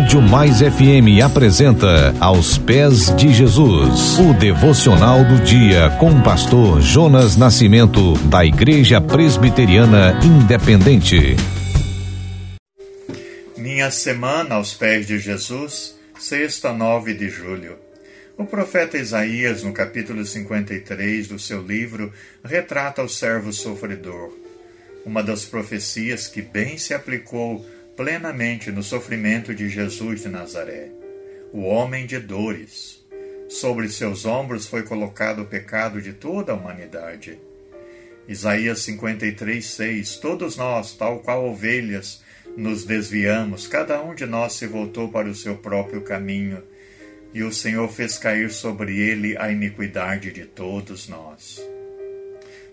Rádio Mais FM apresenta Aos Pés de Jesus, o devocional do dia com o pastor Jonas Nascimento, da Igreja Presbiteriana Independente. Minha semana aos pés de Jesus, sexta, 9 de julho. O profeta Isaías, no capítulo 53 do seu livro, retrata o servo sofredor. Uma das profecias que bem se aplicou plenamente no sofrimento de Jesus de Nazaré, o homem de dores. Sobre seus ombros foi colocado o pecado de toda a humanidade. Isaías 53, 6 Todos nós, tal qual ovelhas, nos desviamos, cada um de nós se voltou para o seu próprio caminho, e o Senhor fez cair sobre ele a iniquidade de todos nós.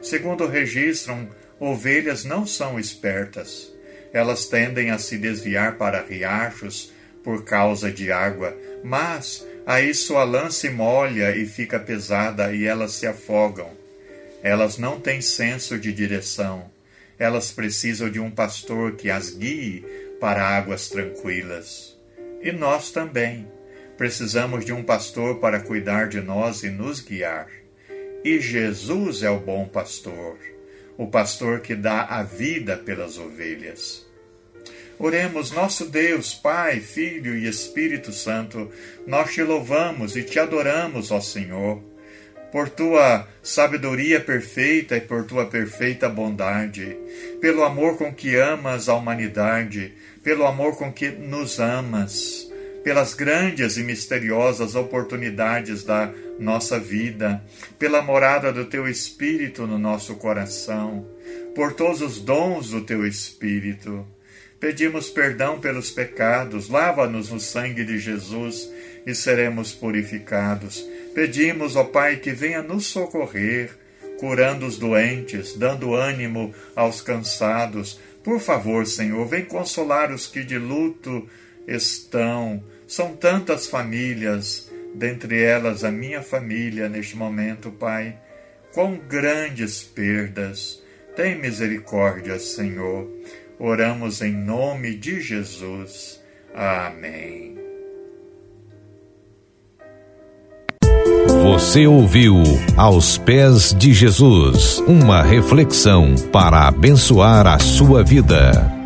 Segundo registram, ovelhas não são espertas elas tendem a se desviar para riachos por causa de água, mas aí sua lã se molha e fica pesada e elas se afogam. Elas não têm senso de direção. Elas precisam de um pastor que as guie para águas tranquilas. E nós também precisamos de um pastor para cuidar de nós e nos guiar. E Jesus é o bom pastor o pastor que dá a vida pelas ovelhas. Oremos, nosso Deus, Pai, Filho e Espírito Santo, nós te louvamos e te adoramos, ó Senhor, por tua sabedoria perfeita e por tua perfeita bondade, pelo amor com que amas a humanidade, pelo amor com que nos amas pelas grandes e misteriosas oportunidades da nossa vida, pela morada do Teu Espírito no nosso coração, por todos os dons do Teu Espírito. Pedimos perdão pelos pecados, lava-nos no sangue de Jesus e seremos purificados. Pedimos, ó Pai, que venha nos socorrer, curando os doentes, dando ânimo aos cansados. Por favor, Senhor, vem consolar os que de luto estão são tantas famílias, dentre elas a minha família neste momento, Pai. Quão grandes perdas! Tem misericórdia, Senhor. Oramos em nome de Jesus. Amém. Você ouviu Aos Pés de Jesus uma reflexão para abençoar a sua vida.